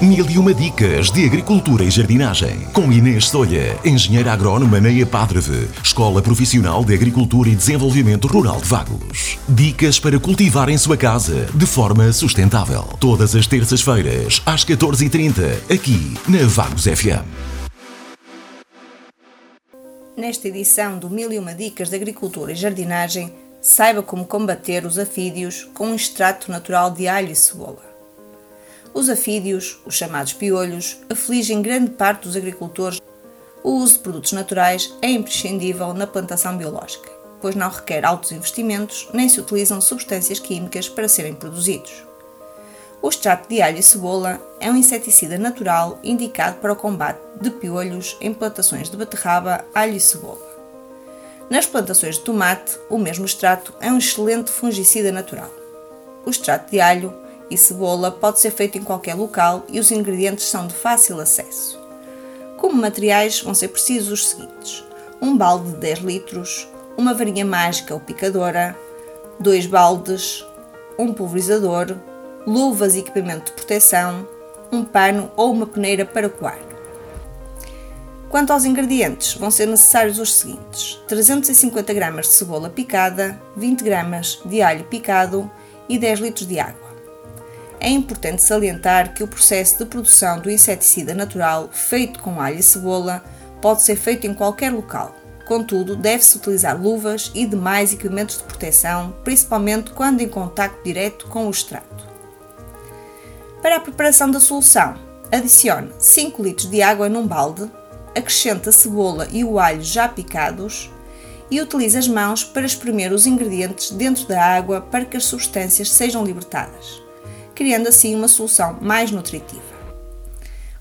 Mil e uma dicas de agricultura e jardinagem. Com Inês Solha, engenheira agrónoma na EPADREVE, Escola Profissional de Agricultura e Desenvolvimento Rural de Vagos. Dicas para cultivar em sua casa de forma sustentável. Todas as terças-feiras, às 14h30, aqui na Vagos FM. Nesta edição do Mil e uma dicas de agricultura e jardinagem, saiba como combater os afídeos com um extrato natural de alho e cebola. Os afídeos, os chamados piolhos, afligem grande parte dos agricultores. O uso de produtos naturais é imprescindível na plantação biológica, pois não requer altos investimentos nem se utilizam substâncias químicas para serem produzidos. O extrato de alho e cebola é um inseticida natural indicado para o combate de piolhos em plantações de beterraba, alho e cebola. Nas plantações de tomate, o mesmo extrato é um excelente fungicida natural. O extrato de alho e cebola pode ser feito em qualquer local e os ingredientes são de fácil acesso. Como materiais vão ser precisos os seguintes: um balde de 10 litros, uma varinha mágica ou picadora, dois baldes, um pulverizador, luvas e equipamento de proteção, um pano ou uma peneira para coar. Quanto aos ingredientes, vão ser necessários os seguintes: 350 gramas de cebola picada, 20 gramas de alho picado e 10 litros de água. É importante salientar que o processo de produção do inseticida natural feito com alho e cebola pode ser feito em qualquer local. Contudo, deve-se utilizar luvas e demais equipamentos de proteção, principalmente quando em contacto direto com o extrato. Para a preparação da solução, adicione 5 litros de água num balde, acrescente a cebola e o alho já picados e utilize as mãos para espremer os ingredientes dentro da água para que as substâncias sejam libertadas criando assim uma solução mais nutritiva.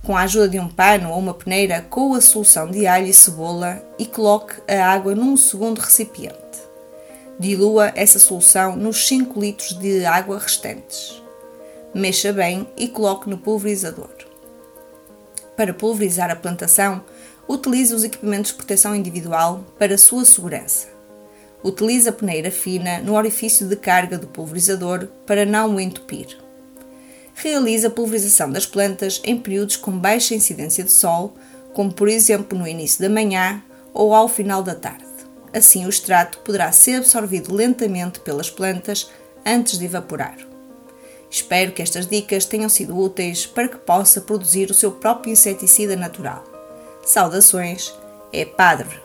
Com a ajuda de um pano ou uma peneira, coa a solução de alho e cebola e coloque a água num segundo recipiente. Dilua essa solução nos 5 litros de água restantes. Mexa bem e coloque no pulverizador. Para pulverizar a plantação, utilize os equipamentos de proteção individual para sua segurança. Utilize a peneira fina no orifício de carga do pulverizador para não o entupir realiza a pulverização das plantas em períodos com baixa incidência de sol, como por exemplo no início da manhã ou ao final da tarde. Assim, o extrato poderá ser absorvido lentamente pelas plantas antes de evaporar. Espero que estas dicas tenham sido úteis para que possa produzir o seu próprio inseticida natural. Saudações, é Padre